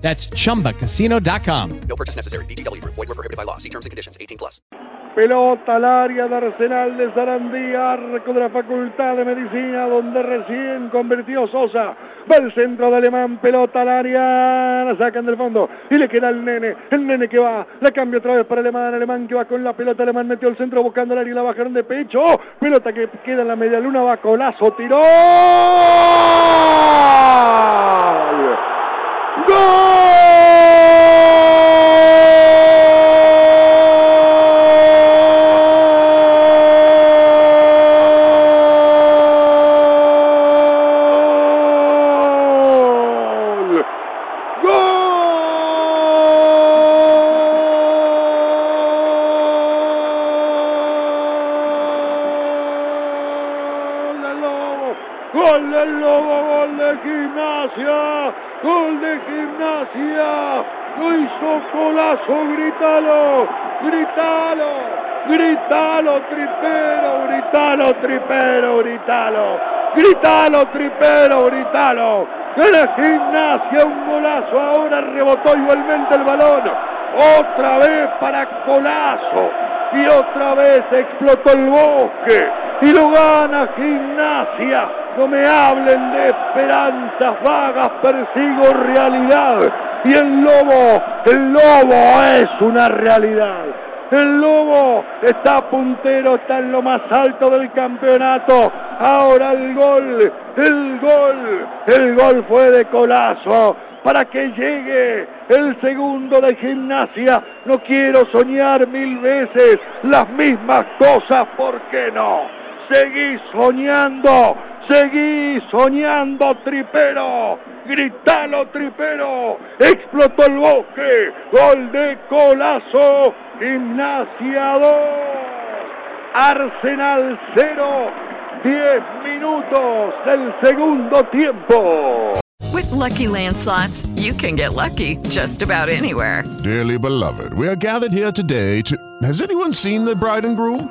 That's chumbacasino.com. No purchase necessary. Group. Void were prohibited by law. See terms and conditions. 18 plus. Pelota al área de Arsenal de Sarandí, arco de la Facultad de Medicina, donde recién convirtió Sosa. Va el centro de Alemán, pelota al área, la sacan del fondo y le queda el nene. El nene que va, la cambia otra vez para Alemán. Alemán que va con la pelota, Alemán metió el centro buscando el área y la bajaron de pecho. Pelota que queda en la media luna, va colazo, tiró. ¡Gol del Lobo! ¡Gol de gimnasia! ¡Gol de gimnasia! ¡Lo hizo Colazo! ¡Grítalo! ¡Grítalo! ¡Grítalo, tripero! ¡Grítalo, tripero! ¡Grítalo! ¡Grítalo, tripero! ¡Grítalo! ¡De la gimnasia! ¡Un golazo! Ahora rebotó igualmente el balón. Otra vez para Colazo. Y otra vez explotó el bosque. Y lo gana gimnasia. No me hablen de esperanzas vagas, persigo realidad. Y el lobo, el lobo es una realidad. El Lobo está puntero, está en lo más alto del campeonato. Ahora el gol, el gol, el gol fue de colazo para que llegue el segundo de gimnasia. No quiero soñar mil veces las mismas cosas, ¿por qué no? Seguí soñando, seguí soñando, tripero. Gritalo, tripero. Explotó el bosque. Gol de colazo. Gimnasia 2. Arsenal 0. 10 minutos del segundo tiempo. With Lucky Land slots, you can get lucky just about anywhere. Dearly beloved, we are gathered here today to. Has anyone seen the bride and groom?